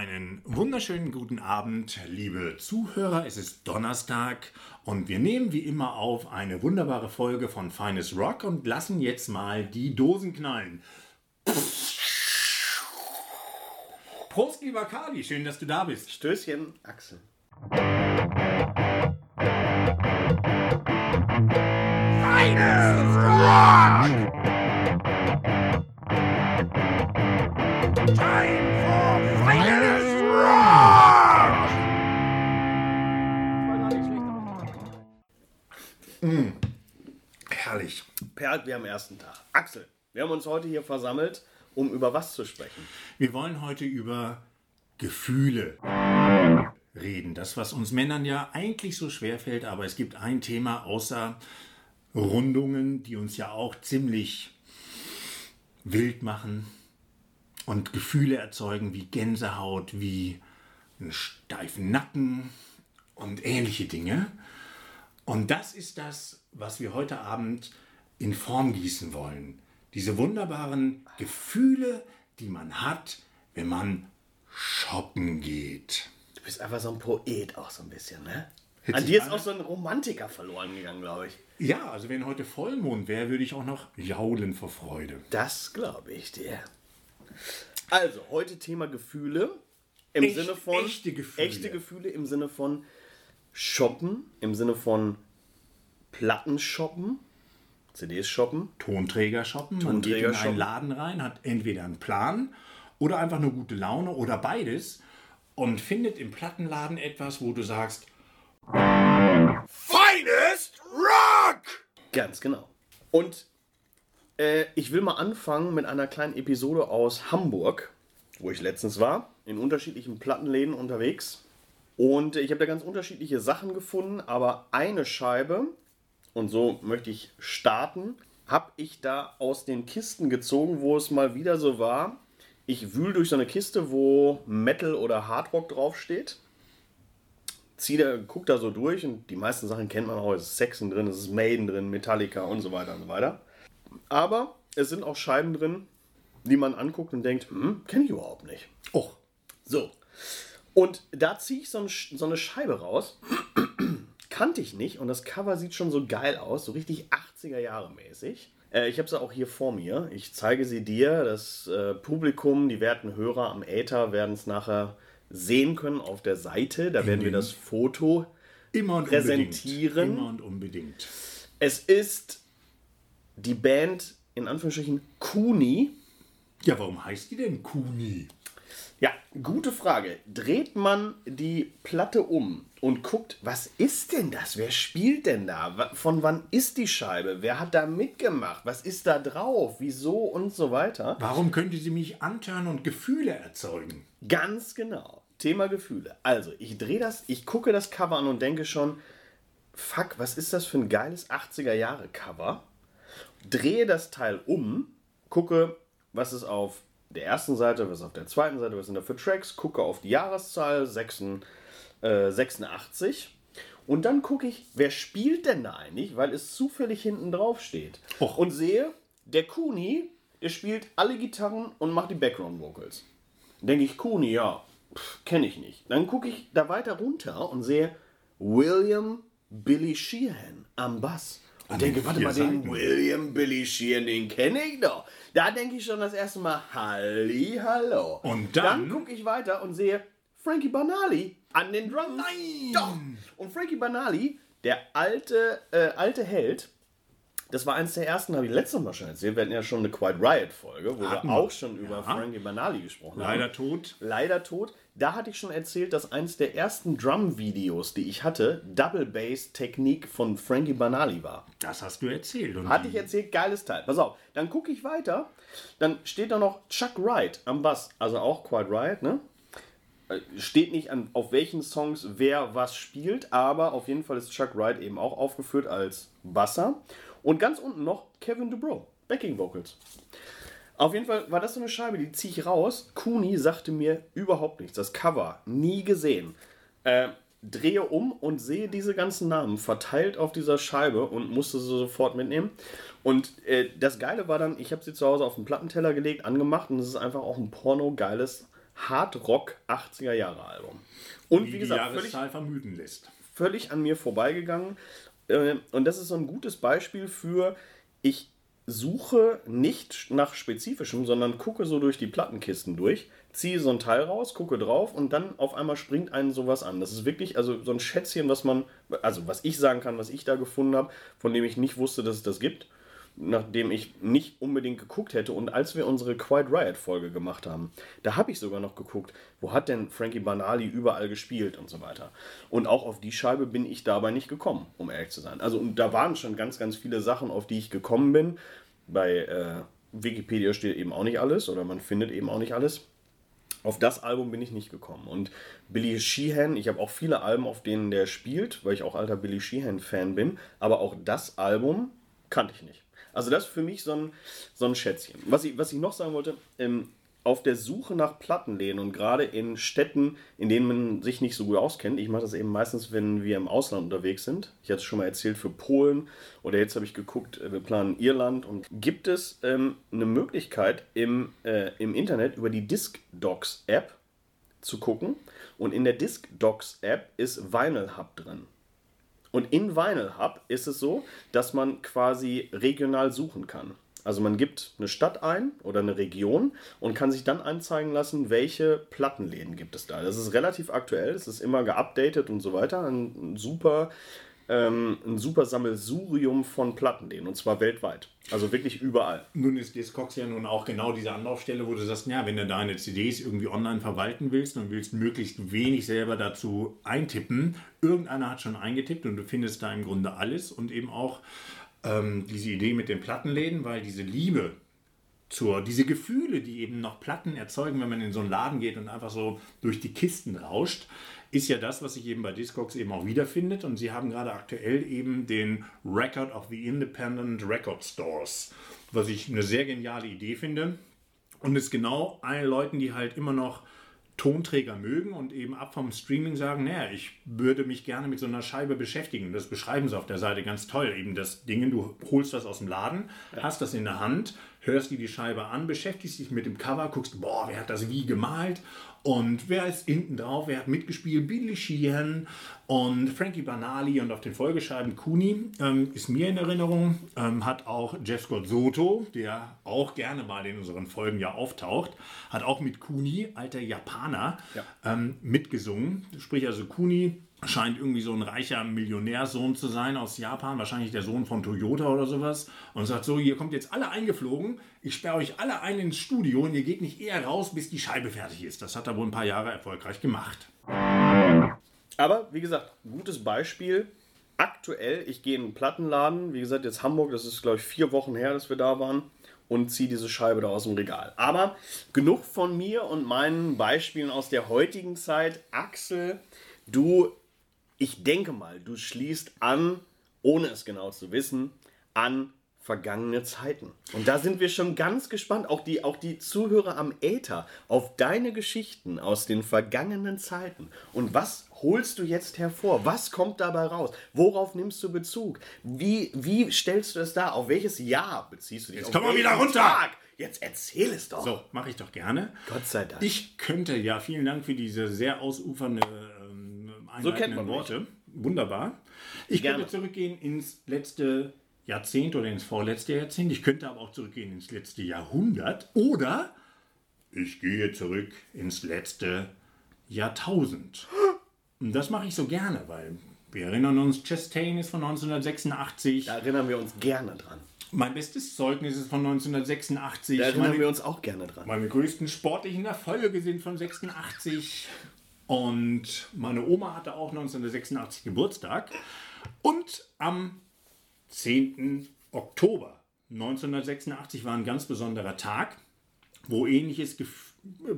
einen wunderschönen guten Abend, liebe Zuhörer. Es ist Donnerstag und wir nehmen wie immer auf eine wunderbare Folge von Feines Rock und lassen jetzt mal die Dosen knallen. Prost, lieber Kali, schön, dass du da bist. Stößchen, Axel. Feines Rock! Time for Feines Rock! Mm, herrlich. Perlt wie am ersten Tag. Axel, wir haben uns heute hier versammelt, um über was zu sprechen. Wir wollen heute über Gefühle reden. Das, was uns Männern ja eigentlich so schwer fällt, aber es gibt ein Thema außer Rundungen, die uns ja auch ziemlich wild machen und Gefühle erzeugen wie Gänsehaut, wie einen steifen Nacken und ähnliche Dinge. Und das ist das, was wir heute Abend in Form gießen wollen. Diese wunderbaren Gefühle, die man hat, wenn man shoppen geht. Du bist einfach so ein Poet auch so ein bisschen, ne? Hätte An dir ist auch so ein Romantiker verloren gegangen, glaube ich. Ja, also wenn heute Vollmond wäre, würde ich auch noch jaulen vor Freude. Das glaube ich dir. Also, heute Thema Gefühle. Im Echt- Sinne von. echte Gefühle. Echte Gefühle im Sinne von Shoppen, im Sinne von Platten shoppen, CDs shoppen. Tonträger shoppen, man geht Tonträger in einen. Laden rein, hat entweder einen Plan oder einfach nur gute Laune oder beides und findet im Plattenladen etwas, wo du sagst, Finest Rock! Ganz genau. Und äh, ich will mal anfangen mit einer kleinen Episode aus Hamburg, wo ich letztens war, in unterschiedlichen Plattenläden unterwegs. Und ich habe da ganz unterschiedliche Sachen gefunden, aber eine Scheibe, und so möchte ich starten, habe ich da aus den Kisten gezogen, wo es mal wieder so war. Ich wühl durch so eine Kiste, wo Metal oder Hardrock draufsteht zieh da, guck da so durch und die meisten Sachen kennt man auch. Es ist Saxon drin, es ist Maiden drin, Metallica und so weiter und so weiter. Aber es sind auch Scheiben drin, die man anguckt und denkt, hm, kenne ich überhaupt nicht. Och, So. Und da ziehe ich so, ein, so eine Scheibe raus. Kannte ich nicht und das Cover sieht schon so geil aus, so richtig 80er Jahre mäßig. Äh, ich habe sie auch hier vor mir. Ich zeige sie dir. Das äh, Publikum, die werten Hörer am Äther werden es nachher sehen können auf der Seite. Da werden wir das Foto. immer und Präsentieren. unbedingt. Immer und unbedingt. Es ist die Band in Anführungsstrichen Kuni. Ja, warum heißt die denn Kuni? Ja, gute Frage. Dreht man die Platte um und guckt, was ist denn das? Wer spielt denn da? Von wann ist die Scheibe? Wer hat da mitgemacht? Was ist da drauf? Wieso und so weiter? Warum könnte sie mich antören und Gefühle erzeugen? Ganz genau. Thema Gefühle. Also, ich drehe das, ich gucke das Cover an und denke schon, fuck, was ist das für ein geiles 80er Jahre Cover? Drehe das Teil um, gucke, was ist auf der ersten Seite, was ist auf der zweiten Seite, was sind da für Tracks, gucke auf die Jahreszahl 86, äh, 86 und dann gucke ich, wer spielt denn da eigentlich, weil es zufällig hinten drauf steht. Och. Und sehe, der Kuni, der spielt alle Gitarren und macht die Background Vocals. Denke ich, Kuni, ja, kenne ich nicht. Dann gucke ich da weiter runter und sehe William Billy Sheehan am Bass. Und denke, den warte mal, den. William Billy Sheehan, den kenne ich doch. Da denke ich schon das erste Mal, Halli, hallo. Und dann- gucke ich weiter und sehe Frankie Banali an den Drums. Nein! Doch! Und Frankie Banali, der alte, äh, alte Held, das war eins der ersten, habe ich letztes Mal schon erzählt. Wir hatten ja schon eine Quiet Riot-Folge, wo Hatten wir wir. auch schon über Frankie Banali gesprochen haben. Leider tot. Leider tot. Da hatte ich schon erzählt, dass eins der ersten Drum-Videos, die ich hatte, Double Bass-Technik von Frankie Banali war. Das hast du erzählt. Und Hatte ich erzählt, geiles Teil. Pass auf, dann gucke ich weiter. Dann steht da noch Chuck Wright am Bass, also auch Quiet Riot, ne? Äh, Steht nicht an, auf welchen Songs wer was spielt, aber auf jeden Fall ist Chuck Wright eben auch aufgeführt als Basser. Und ganz unten noch Kevin DuBrow, Backing Vocals. Auf jeden Fall war das so eine Scheibe, die ziehe ich raus. Kuni sagte mir überhaupt nichts. Das Cover nie gesehen. Äh, drehe um und sehe diese ganzen Namen verteilt auf dieser Scheibe und musste sie sofort mitnehmen. Und äh, das Geile war dann, ich habe sie zu Hause auf den Plattenteller gelegt, angemacht und es ist einfach auch ein porno-geiles Hard Rock 80er Jahre Album. Und Wie wie gesagt, völlig, vermuten lässt. völlig an mir vorbeigegangen. Äh, Und das ist so ein gutes Beispiel für, ich suche nicht nach spezifischem, sondern gucke so durch die Plattenkisten durch, ziehe so ein Teil raus, gucke drauf und dann auf einmal springt einen sowas an. Das ist wirklich also so ein Schätzchen, was man, also was ich sagen kann, was ich da gefunden habe, von dem ich nicht wusste, dass es das gibt, nachdem ich nicht unbedingt geguckt hätte. Und als wir unsere Quiet Riot Folge gemacht haben, da habe ich sogar noch geguckt, wo hat denn Frankie Banali überall gespielt und so weiter. Und auch auf die Scheibe bin ich dabei nicht gekommen, um ehrlich zu sein. Also und da waren schon ganz, ganz viele Sachen, auf die ich gekommen bin. Bei äh, Wikipedia steht eben auch nicht alles oder man findet eben auch nicht alles. Auf das Album bin ich nicht gekommen. Und Billy Sheehan, ich habe auch viele Alben, auf denen der spielt, weil ich auch alter Billy Sheehan-Fan bin, aber auch das Album kannte ich nicht. Also das ist für mich so ein, so ein Schätzchen. Was ich, was ich noch sagen wollte, ähm, auf der Suche nach Plattenläden und gerade in Städten, in denen man sich nicht so gut auskennt, ich mache das eben meistens, wenn wir im Ausland unterwegs sind. Ich hatte es schon mal erzählt für Polen oder jetzt habe ich geguckt, äh, wir planen Irland und gibt es ähm, eine Möglichkeit im, äh, im Internet über die Discdocs App zu gucken und in der Discdocs App ist Vinyl Hub drin. Und in Vinyl Hub ist es so, dass man quasi regional suchen kann. Also man gibt eine Stadt ein oder eine Region und kann sich dann anzeigen lassen, welche Plattenläden gibt es da. Das ist relativ aktuell, es ist immer geupdatet und so weiter. Ein, super, ähm, ein super Sammelsurium von Plattenläden und zwar weltweit. Also wirklich überall. Nun ist Discogs ja nun auch genau diese Anlaufstelle, wo du sagst, ja, wenn du deine CDs irgendwie online verwalten willst und willst möglichst wenig selber dazu eintippen, irgendeiner hat schon eingetippt und du findest da im Grunde alles und eben auch ähm, diese Idee mit den Plattenläden, weil diese Liebe zur, diese Gefühle, die eben noch Platten erzeugen, wenn man in so einen Laden geht und einfach so durch die Kisten rauscht, ist ja das, was sich eben bei Discogs eben auch wiederfindet. Und sie haben gerade aktuell eben den Record of the Independent Record Stores, was ich eine sehr geniale Idee finde. Und es genau allen Leuten, die halt immer noch Tonträger mögen und eben ab vom Streaming sagen, naja, ich würde mich gerne mit so einer Scheibe beschäftigen. Das beschreiben sie auf der Seite ganz toll. Eben das Ding, du holst das aus dem Laden, hast das in der Hand, hörst dir die Scheibe an, beschäftigst dich mit dem Cover, guckst, boah, wer hat das wie gemalt und wer ist hinten drauf, wer hat mitgespielt, Billy Sheehan und Frankie Banali und auf den Folgescheiben Kuni ähm, ist mir in Erinnerung, ähm, hat auch Jeff Scott Soto, der auch gerne mal in unseren Folgen ja auftaucht, hat auch mit Kuni, alter Japaner, ähm, mitgesungen. Sprich also Kuni scheint irgendwie so ein reicher Millionärsohn zu sein aus Japan, wahrscheinlich der Sohn von Toyota oder sowas, und sagt so, ihr kommt jetzt alle eingeflogen, ich sperre euch alle ein ins Studio und ihr geht nicht eher raus, bis die Scheibe fertig ist. Das hat er wohl ein paar Jahre erfolgreich gemacht. Aber wie gesagt, gutes Beispiel. Aktuell, ich gehe in einen Plattenladen, wie gesagt, jetzt Hamburg, das ist glaube ich vier Wochen her, dass wir da waren, und ziehe diese Scheibe da aus dem Regal. Aber genug von mir und meinen Beispielen aus der heutigen Zeit. Axel, du, ich denke mal, du schließt an, ohne es genau zu wissen, an vergangene Zeiten. Und da sind wir schon ganz gespannt, auch die, auch die Zuhörer am Äther, auf deine Geschichten aus den vergangenen Zeiten. Und was holst du jetzt hervor? Was kommt dabei raus? Worauf nimmst du Bezug? Wie, wie stellst du es dar? Auf welches Jahr beziehst du dich? Jetzt komm mal wieder runter! Tag? Jetzt erzähl es doch. So, mache ich doch gerne. Gott sei Dank. Ich könnte, ja, vielen Dank für diese sehr ausufernde So kennt man mich. Worte. Wunderbar. Ich Gerne. könnte zurückgehen ins letzte Jahrzehnt oder ins vorletzte Jahrzehnt. Ich könnte aber auch zurückgehen ins letzte Jahrhundert. Oder ich gehe zurück ins letzte Jahrtausend. Und das mache ich so gerne, weil wir erinnern uns, Chastain ist von 1986. da erinnern wir uns gerne dran. Mein bestes Zeugnis ist von 1986. Da erinnern Meine wir uns auch gerne dran. meine größten sportlichen Erfolge sind von 86. Und meine Oma hatte auch 1986 Geburtstag. Und am 10. Oktober 1986 war ein ganz besonderer Tag, wo ähnliches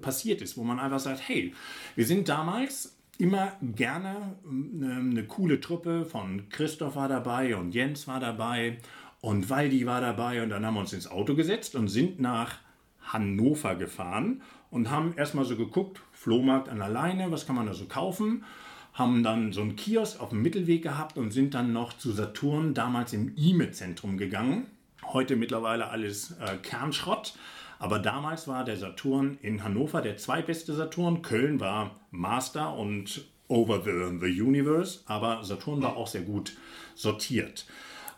passiert ist, wo man einfach sagt, hey, wir sind damals immer gerne eine, eine coole Truppe von Christoph war dabei und Jens war dabei und Waldi war dabei und dann haben wir uns ins Auto gesetzt und sind nach Hannover gefahren und haben erstmal so geguckt, Flohmarkt an der Leine, was kann man da so kaufen? Haben dann so einen Kiosk auf dem Mittelweg gehabt und sind dann noch zu Saturn, damals im IME-Zentrum gegangen. Heute mittlerweile alles äh, Kernschrott. Aber damals war der Saturn in Hannover der zweitbeste Saturn. Köln war Master und Over the, the Universe, aber Saturn war auch sehr gut sortiert.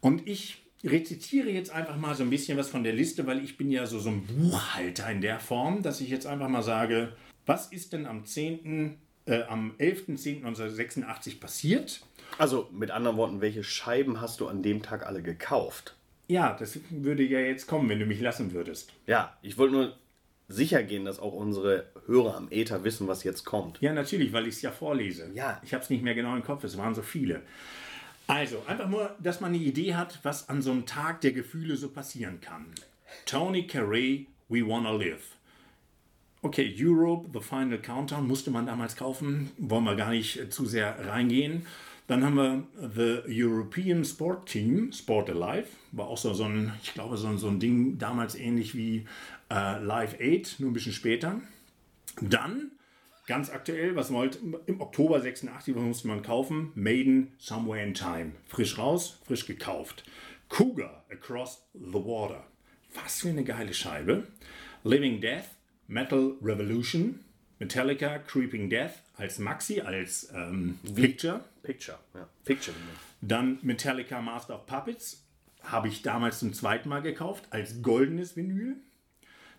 Und ich rezitiere jetzt einfach mal so ein bisschen was von der Liste, weil ich bin ja so, so ein Buchhalter in der Form, dass ich jetzt einfach mal sage, was ist denn am 10., äh, am 11.10.1986 passiert? Also mit anderen Worten, welche Scheiben hast du an dem Tag alle gekauft? Ja, das würde ja jetzt kommen, wenn du mich lassen würdest. Ja, ich wollte nur sicher gehen, dass auch unsere Hörer am Äther wissen, was jetzt kommt. Ja, natürlich, weil ich es ja vorlese. Ja. Ich habe es nicht mehr genau im Kopf, es waren so viele. Also, einfach nur, dass man eine Idee hat, was an so einem Tag der Gefühle so passieren kann. Tony Carey, We Wanna Live. Okay, Europe, The Final Countdown musste man damals kaufen, wollen wir gar nicht zu sehr reingehen. Dann haben wir The European Sport Team, Sport Alive, war auch so, so ein, ich glaube, so, so ein Ding damals ähnlich wie äh, Live 8, nur ein bisschen später. Dann, ganz aktuell, was wollte, im Oktober 86 was musste man kaufen, Maiden Somewhere in Time. Frisch raus, frisch gekauft. Cougar Across the Water. Was für eine geile Scheibe. Living Death, Metal Revolution, Metallica Creeping Death als Maxi, als ähm, Picture. Picture, ja. Picture. Dann Metallica Master of Puppets. Habe ich damals zum zweiten Mal gekauft als goldenes Vinyl.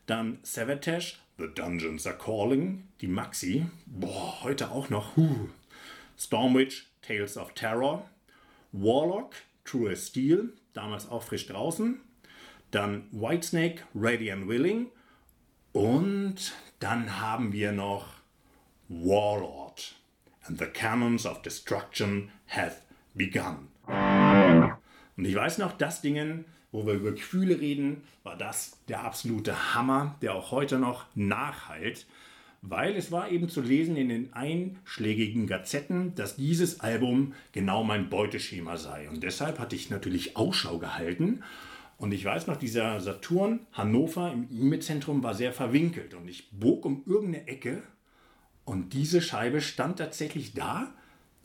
Dann Savatage, The Dungeons Are Calling, die Maxi. Boah, heute auch noch. Huh. Stormwitch, Tales of Terror. Warlock, True as Steel, damals auch frisch draußen. Dann Whitesnake, Ready and Willing. Und dann haben wir noch Warlord. And the cannons of destruction hath begun. Und ich weiß noch, das Dingen, wo wir über Gefühle reden, war das der absolute Hammer, der auch heute noch nachhalt, weil es war eben zu lesen in den einschlägigen Gazetten, dass dieses Album genau mein Beuteschema sei. Und deshalb hatte ich natürlich Ausschau gehalten. Und ich weiß noch, dieser Saturn Hannover im E-Mail-Zentrum war sehr verwinkelt. Und ich bog um irgendeine Ecke und diese Scheibe stand tatsächlich da.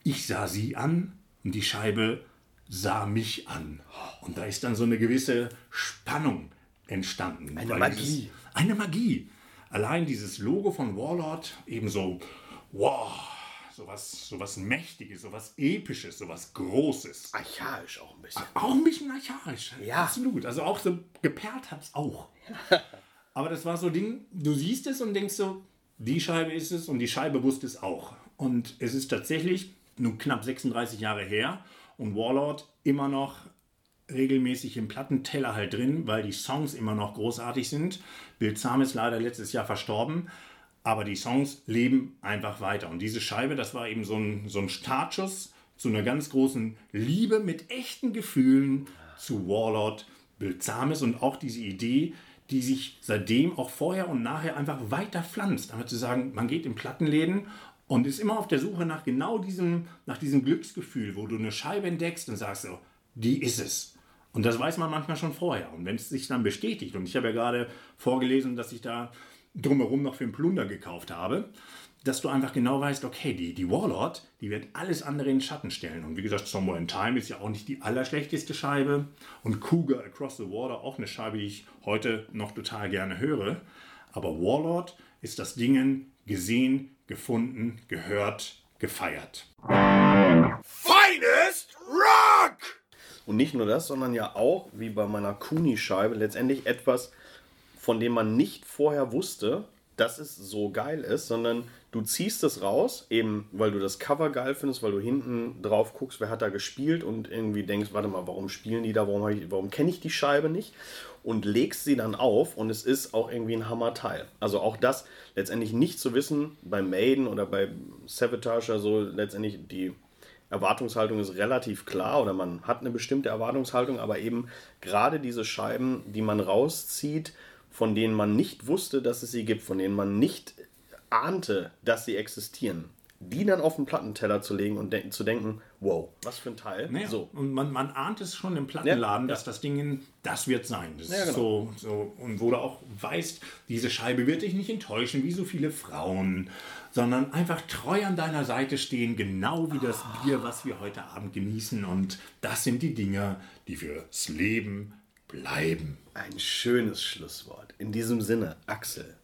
Ich sah sie an und die Scheibe sah mich an. Und da ist dann so eine gewisse Spannung entstanden. Eine Magie. Dieses, eine Magie. Allein dieses Logo von Warlord, eben so, wow, sowas, sowas Mächtiges, sowas Episches, sowas Großes. Archaisch auch ein bisschen. Auch ein bisschen archaisch. Ja. Absolut. Also auch so geperrt hat es auch. Aber das war so ein Ding, du siehst es und denkst so, die Scheibe ist es und die Scheibe wusste es auch. Und es ist tatsächlich nun knapp 36 Jahre her und Warlord immer noch regelmäßig im Plattenteller halt drin, weil die Songs immer noch großartig sind. Bill Zahn ist leider letztes Jahr verstorben, aber die Songs leben einfach weiter. Und diese Scheibe, das war eben so ein, so ein Startschuss zu einer ganz großen Liebe mit echten Gefühlen zu Warlord, Bill Zames und auch diese Idee, die sich seitdem auch vorher und nachher einfach weiter pflanzt. Einfach zu sagen, man geht in Plattenläden und ist immer auf der Suche nach genau diesem, nach diesem Glücksgefühl, wo du eine Scheibe entdeckst und sagst so, die ist es. Und das weiß man manchmal schon vorher. Und wenn es sich dann bestätigt, und ich habe ja gerade vorgelesen, dass ich da drumherum noch für einen Plunder gekauft habe, dass du einfach genau weißt, okay, die, die Warlord, die wird alles andere in den Schatten stellen. Und wie gesagt, Somewhere in Time ist ja auch nicht die allerschlechteste Scheibe. Und Cougar Across the Water, auch eine Scheibe, die ich heute noch total gerne höre. Aber Warlord ist das Dingen gesehen, gefunden, gehört, gefeiert. Finest Rock! Und nicht nur das, sondern ja auch, wie bei meiner Kuni-Scheibe, letztendlich etwas, von dem man nicht vorher wusste, dass es so geil ist, sondern du ziehst es raus, eben weil du das Cover geil findest, weil du hinten drauf guckst, wer hat da gespielt und irgendwie denkst, warte mal, warum spielen die da, warum, warum kenne ich die Scheibe nicht? Und legst sie dann auf und es ist auch irgendwie ein Hammerteil. Also auch das letztendlich nicht zu wissen, bei Maiden oder bei Savatage oder so, letztendlich die Erwartungshaltung ist relativ klar oder man hat eine bestimmte Erwartungshaltung, aber eben gerade diese Scheiben, die man rauszieht, von denen man nicht wusste, dass es sie gibt, von denen man nicht ahnte, dass sie existieren, die dann auf den Plattenteller zu legen und de zu denken, wow, was für ein Teil. Naja, So. Und man, man ahnt es schon im Plattenladen, Ja, dass das Ding, das wird sein. Das Ja, genau. so, so, und wo du auch weißt, diese Scheibe wird dich nicht enttäuschen, wie so viele Frauen, sondern einfach treu an deiner Seite stehen, genau wie das Bier, was wir heute Abend genießen. Und das sind die Dinge, die fürs Leben bleiben. Ein schönes Schlusswort. In diesem Sinne, Axel.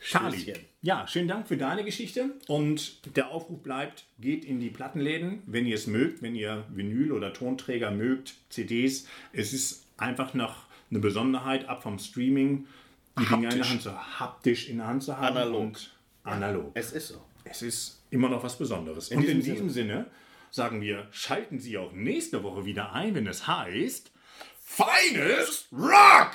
Charlie. Stößchen. Ja, schönen Dank für deine Geschichte. Und der Aufruf bleibt, geht in die Plattenläden, wenn ihr es mögt, wenn ihr Vinyl oder Tonträger mögt, CDs. Es ist einfach noch eine Besonderheit, ab vom Streaming, die Dinge in der Hand zu haptisch in der Hand zu haben. Analog. Und analog. Es ist so. Es ist immer noch was Besonderes. Und diesem in diesem Sinne sagen wir, schalten Sie auch nächste Woche wieder ein, wenn es heißt Feines Rock!